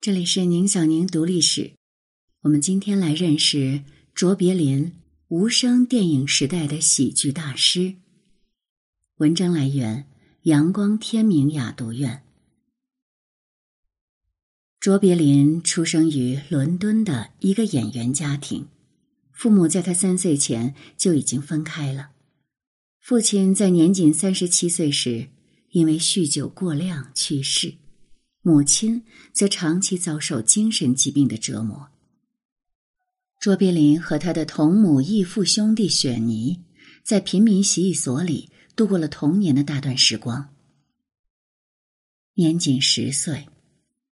这里是宁小宁读历史。我们今天来认识卓别林，无声电影时代的喜剧大师。文章来源：阳光天明雅读院。卓别林出生于伦敦的一个演员家庭，父母在他三岁前就已经分开了。父亲在年仅三十七岁时因为酗酒过量去世。母亲则长期遭受精神疾病的折磨。卓别林和他的同母异父兄弟雪妮在贫民洗衣所里度过了童年的大段时光。年仅十岁，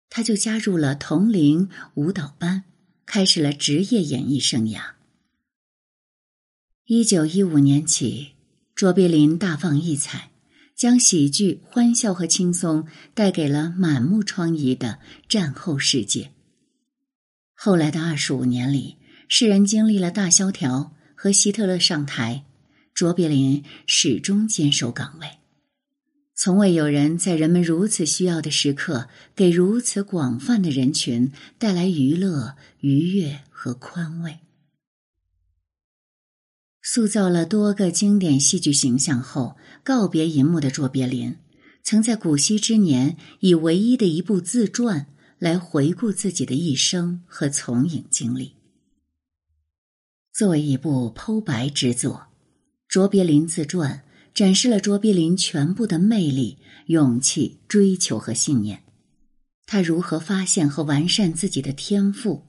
他就加入了同龄舞蹈班，开始了职业演艺生涯。一九一五年起，卓别林大放异彩。将喜剧、欢笑和轻松带给了满目疮痍的战后世界。后来的二十五年里，世人经历了大萧条和希特勒上台，卓别林始终坚守岗位。从未有人在人们如此需要的时刻，给如此广泛的人群带来娱乐、愉悦和宽慰。塑造了多个经典戏剧形象后，告别银幕的卓别林，曾在古稀之年以唯一的一部自传来回顾自己的一生和从影经历。作为一部剖白之作，《卓别林自传》展示了卓别林全部的魅力、勇气、追求和信念。他如何发现和完善自己的天赋？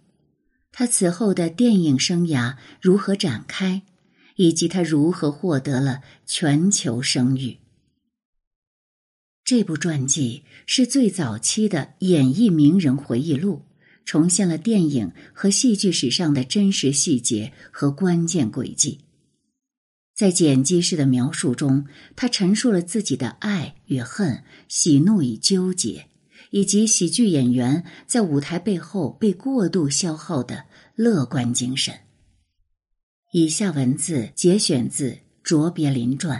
他此后的电影生涯如何展开？以及他如何获得了全球声誉。这部传记是最早期的演艺名人回忆录，重现了电影和戏剧史上的真实细节和关键轨迹。在剪辑式的描述中，他陈述了自己的爱与恨、喜怒与纠结，以及喜剧演员在舞台背后被过度消耗的乐观精神。以下文字节选自《卓别林传》。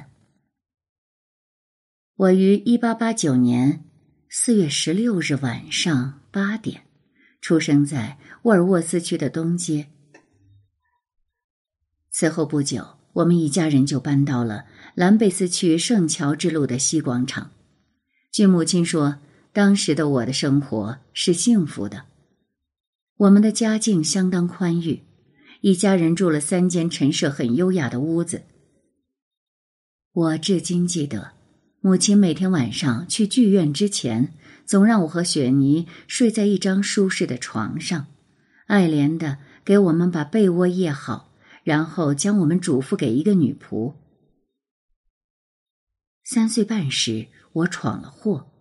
我于一八八九年四月十六日晚上八点，出生在沃尔沃斯区的东街。此后不久，我们一家人就搬到了兰贝斯区圣乔治路的西广场。据母亲说，当时的我的生活是幸福的，我们的家境相当宽裕。一家人住了三间陈设很优雅的屋子。我至今记得，母亲每天晚上去剧院之前，总让我和雪妮睡在一张舒适的床上，爱怜的给我们把被窝掖好，然后将我们嘱咐给一个女仆。三岁半时，我闯了祸，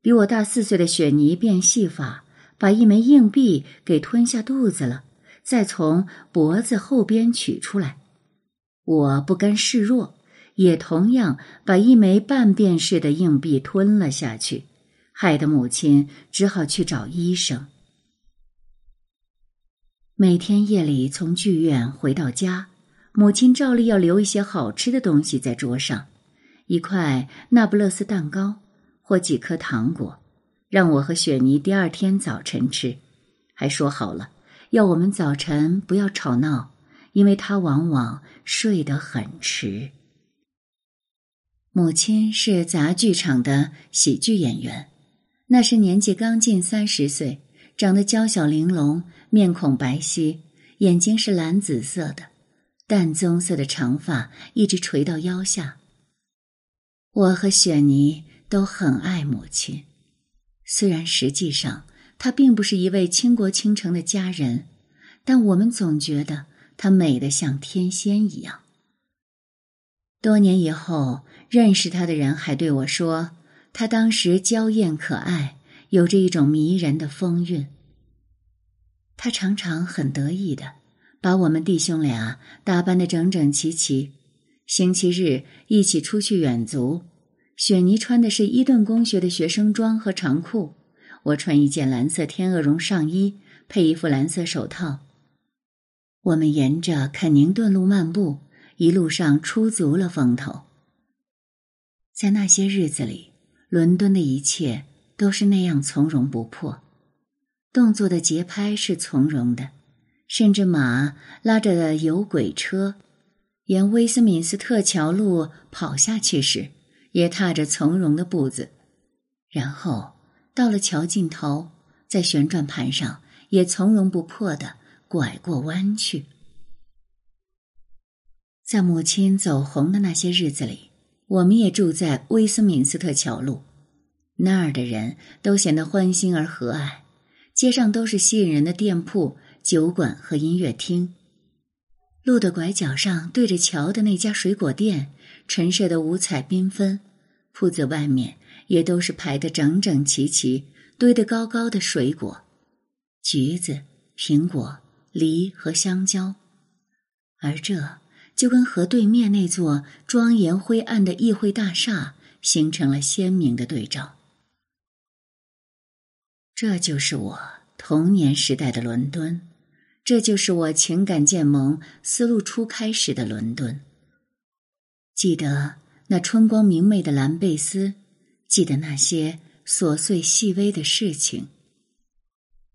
比我大四岁的雪妮变戏法，把一枚硬币给吞下肚子了。再从脖子后边取出来，我不甘示弱，也同样把一枚半便士的硬币吞了下去，害得母亲只好去找医生。每天夜里从剧院回到家，母亲照例要留一些好吃的东西在桌上，一块那不勒斯蛋糕或几颗糖果，让我和雪妮第二天早晨吃，还说好了。要我们早晨不要吵闹，因为他往往睡得很迟。母亲是杂剧场的喜剧演员，那时年纪刚近三十岁，长得娇小玲珑，面孔白皙，眼睛是蓝紫色的，淡棕色的长发一直垂到腰下。我和雪妮都很爱母亲，虽然实际上。她并不是一位倾国倾城的佳人，但我们总觉得她美得像天仙一样。多年以后，认识她的人还对我说，她当时娇艳可爱，有着一种迷人的风韵。她常常很得意的把我们弟兄俩打扮得整整齐齐，星期日一起出去远足。雪妮穿的是伊顿公学的学生装和长裤。我穿一件蓝色天鹅绒上衣，配一副蓝色手套。我们沿着肯宁顿路漫步，一路上出足了风头。在那些日子里，伦敦的一切都是那样从容不迫。动作的节拍是从容的，甚至马拉着的有轨车沿威斯敏斯特桥路跑下去时，也踏着从容的步子。然后到了桥尽头，在旋转盘上也从容不迫的拐过弯去。在母亲走红的那些日子里，我们也住在威斯敏斯特桥路，那儿的人都显得欢欣而和蔼，街上都是吸引人的店铺、酒馆和音乐厅。路的拐角上对着桥的那家水果店，陈设的五彩缤纷，铺子外面也都是排得整整齐齐、堆得高高的水果，橘子、苹果、梨和香蕉，而这。就跟河对面那座庄严灰暗的议会大厦形成了鲜明的对照。这就是我童年时代的伦敦，这就是我情感渐萌、思路初开时的伦敦。记得那春光明媚的兰贝斯，记得那些琐碎细微的事情，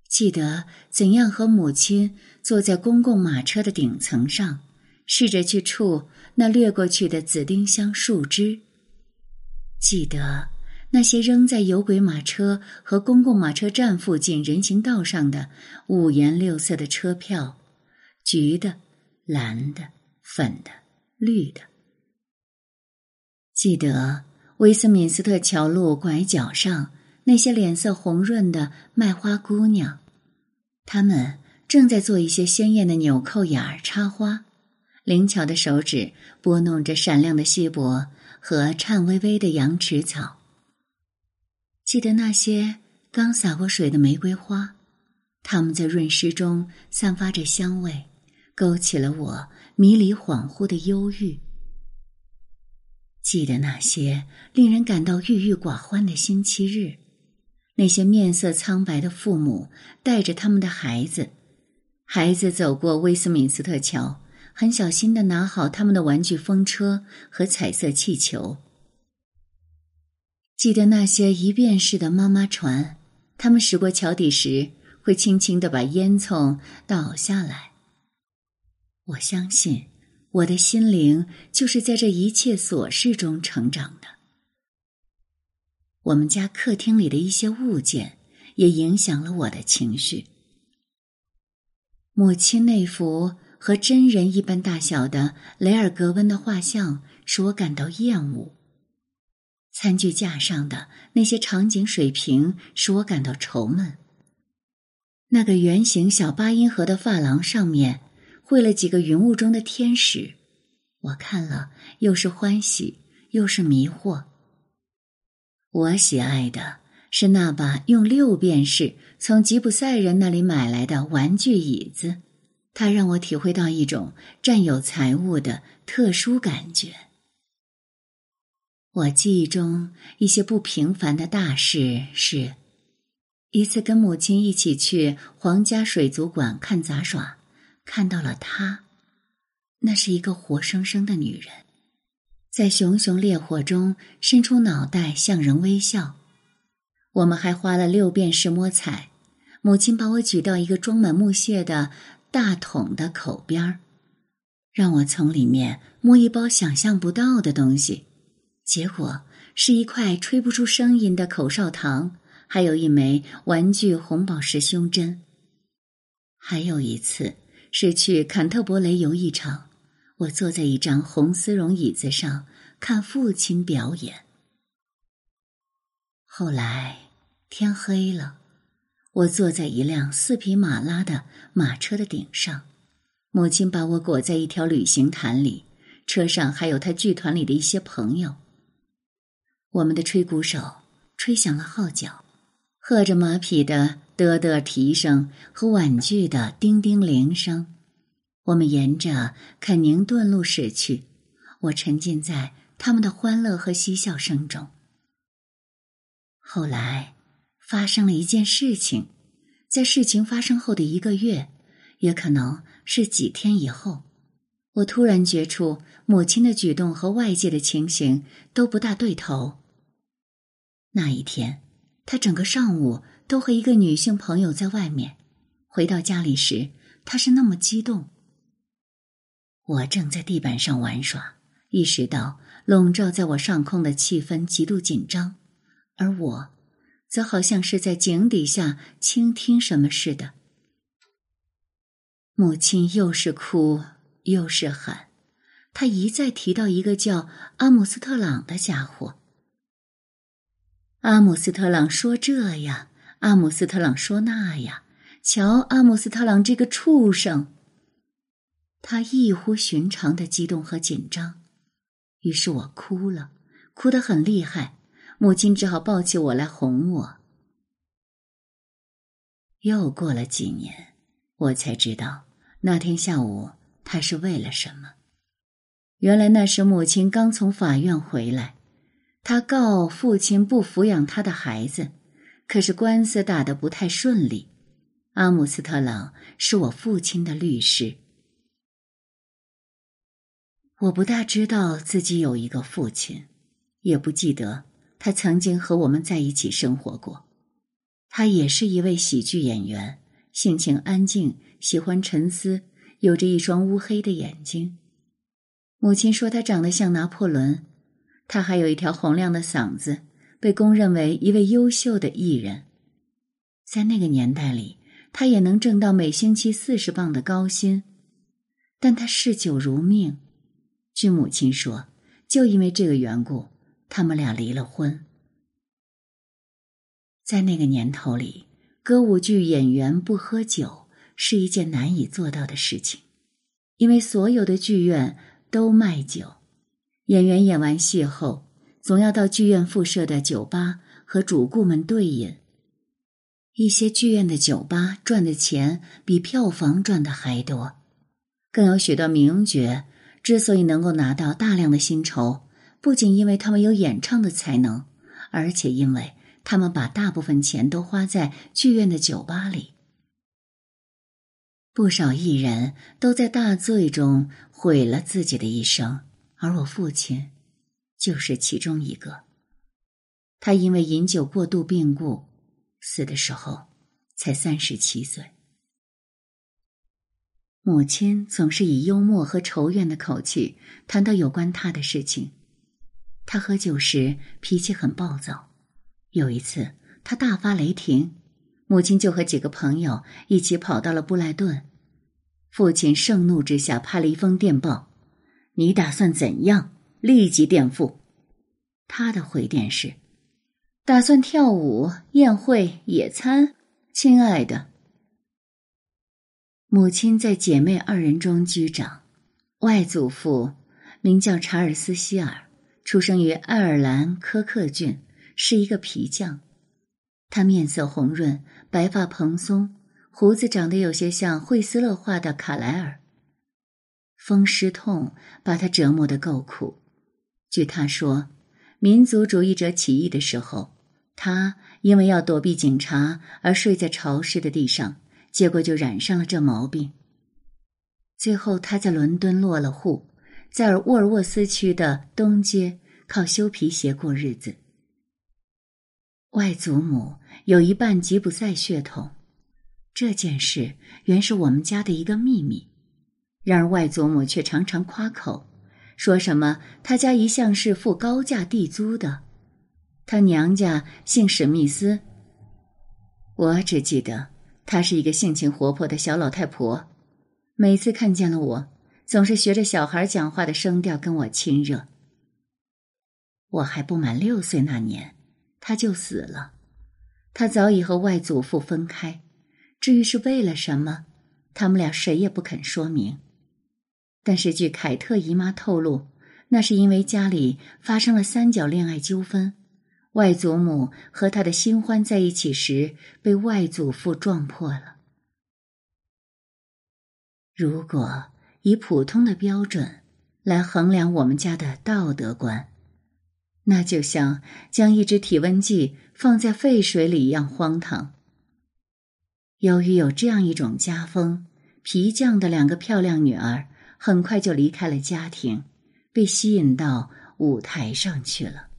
记得怎样和母亲坐在公共马车的顶层上。试着去触那掠过去的紫丁香树枝，记得那些扔在有轨马车和公共马车站附近人行道上的五颜六色的车票，橘的、蓝的、粉的、绿的。记得威斯敏斯特桥路拐角上那些脸色红润的卖花姑娘，她们正在做一些鲜艳的纽扣眼儿插花。灵巧的手指拨弄着闪亮的锡箔和颤巍巍的羊齿草。记得那些刚洒过水的玫瑰花，它们在润湿中散发着香味，勾起了我迷离恍惚的忧郁。记得那些令人感到郁郁寡欢的星期日，那些面色苍白的父母带着他们的孩子，孩子走过威斯敏斯特桥。很小心的拿好他们的玩具风车和彩色气球。记得那些一便士的妈妈船，他们驶过桥底时会轻轻的把烟囱倒下来。我相信，我的心灵就是在这一切琐事中成长的。我们家客厅里的一些物件也影响了我的情绪。母亲那幅。和真人一般大小的雷尔格温的画像使我感到厌恶。餐具架上的那些场景水瓶使我感到愁闷。那个圆形小八音盒的发廊上面为了几个云雾中的天使，我看了又是欢喜又是迷惑。我喜爱的是那把用六便士从吉普赛人那里买来的玩具椅子。它让我体会到一种占有财物的特殊感觉。我记忆中一些不平凡的大事是：一次跟母亲一起去皇家水族馆看杂耍，看到了她，那是一个活生生的女人，在熊熊烈火中伸出脑袋向人微笑。我们还花了六便士摸彩，母亲把我举到一个装满木屑的。大桶的口边儿，让我从里面摸一包想象不到的东西，结果是一块吹不出声音的口哨糖，还有一枚玩具红宝石胸针。还有一次是去坎特伯雷游一场，我坐在一张红丝绒椅子上看父亲表演。后来天黑了。我坐在一辆四匹马拉的马车的顶上，母亲把我裹在一条旅行毯里，车上还有他剧团里的一些朋友。我们的吹鼓手吹响了号角，和着马匹的嘚嘚蹄声和婉具的叮叮铃声，我们沿着肯宁顿路驶去。我沉浸在他们的欢乐和嬉笑声中。后来。发生了一件事情，在事情发生后的一个月，也可能是几天以后，我突然觉出母亲的举动和外界的情形都不大对头。那一天，他整个上午都和一个女性朋友在外面。回到家里时，他是那么激动。我正在地板上玩耍，意识到笼罩在我上空的气氛极度紧张，而我，则好像是在井底下倾听什么似的。母亲又是哭又是喊，她一再提到一个叫阿姆斯特朗的家伙。阿姆斯特朗说这样，阿姆斯特朗说那样，瞧阿姆斯特朗这个畜生。他异乎寻常的激动和紧张，于是我哭了，哭得很厉害。母亲只好抱起我来哄我。又过了几年，我才知道那天下午他是为了什么。原来那时母亲刚从法院回来，他告父亲不抚养他的孩子，可是官司打得不太顺利。阿姆斯特朗是我父亲的律师。我不大知道自己有一个父亲，也不记得他曾经和我们在一起生活过。他也是一位喜剧演员，性情安静，喜欢沉思，有着一双乌黑的眼睛。母亲说他长得像拿破仑。他还有一条洪亮的嗓子，被公认为一位优秀的艺人。在那个年代里，他也能挣到每星期四十磅的高薪，但他嗜酒如命。据母亲说，就因为这个缘故，他们俩离了婚。在那个年头里，歌舞剧演员不喝酒是一件难以做到的事情，因为所有的剧院都卖酒。演员演完戏后，总要到剧院附设的酒吧和主顾们对饮。一些剧院的酒吧赚的钱比票房赚的还多，更有许多名角。之所以能够拿到大量的薪酬，不仅因为他们有演唱的才能，而且因为他们把大部分钱都花在剧院的酒吧里。不少艺人都在大醉中毁了自己的一生，而我父亲就是其中一个。他因为饮酒过度病故，死的时候才三十七岁。母亲总是以幽默和仇怨的口气谈到有关他的事情。他喝酒时脾气很暴躁，有一次他大发雷霆，母亲就和几个朋友一起跑到了布莱顿。父亲盛怒之下派了一封电报：“你打算怎样？立即垫付。”他的回电是：“打算跳舞、宴会、野餐，亲爱的。”母亲在姐妹二人中居长，外祖父名叫查尔斯·希尔，出生于爱尔兰科克郡，是一个皮匠。他面色红润，白发蓬松，胡子长得有些像惠斯勒画的卡莱尔。风湿痛把他折磨得够苦。据他说，民族主义者起义的时候，他因为要躲避警察而睡在潮湿的地上。结果就染上了这毛病。最后，他在伦敦落了户，在沃尔沃斯区的东街靠修皮鞋过日子。外祖母有一半吉普赛血统，这件事原是我们家的一个秘密。然而外祖母却常常夸口，说什么他家一向是付高价地租的，他娘家姓史密斯。我只记得。她是一个性情活泼的小老太婆，每次看见了我，总是学着小孩讲话的声调跟我亲热。我还不满六岁那年，她就死了。她早已和外祖父分开，至于是为了什么，他们俩谁也不肯说明。但是据凯特姨妈透露，那是因为家里发生了三角恋爱纠纷。外祖母和他的新欢在一起时，被外祖父撞破了。如果以普通的标准来衡量我们家的道德观，那就像将一只体温计放在沸水里一样荒唐。由于有这样一种家风，皮匠的两个漂亮女儿很快就离开了家庭，被吸引到舞台上去了。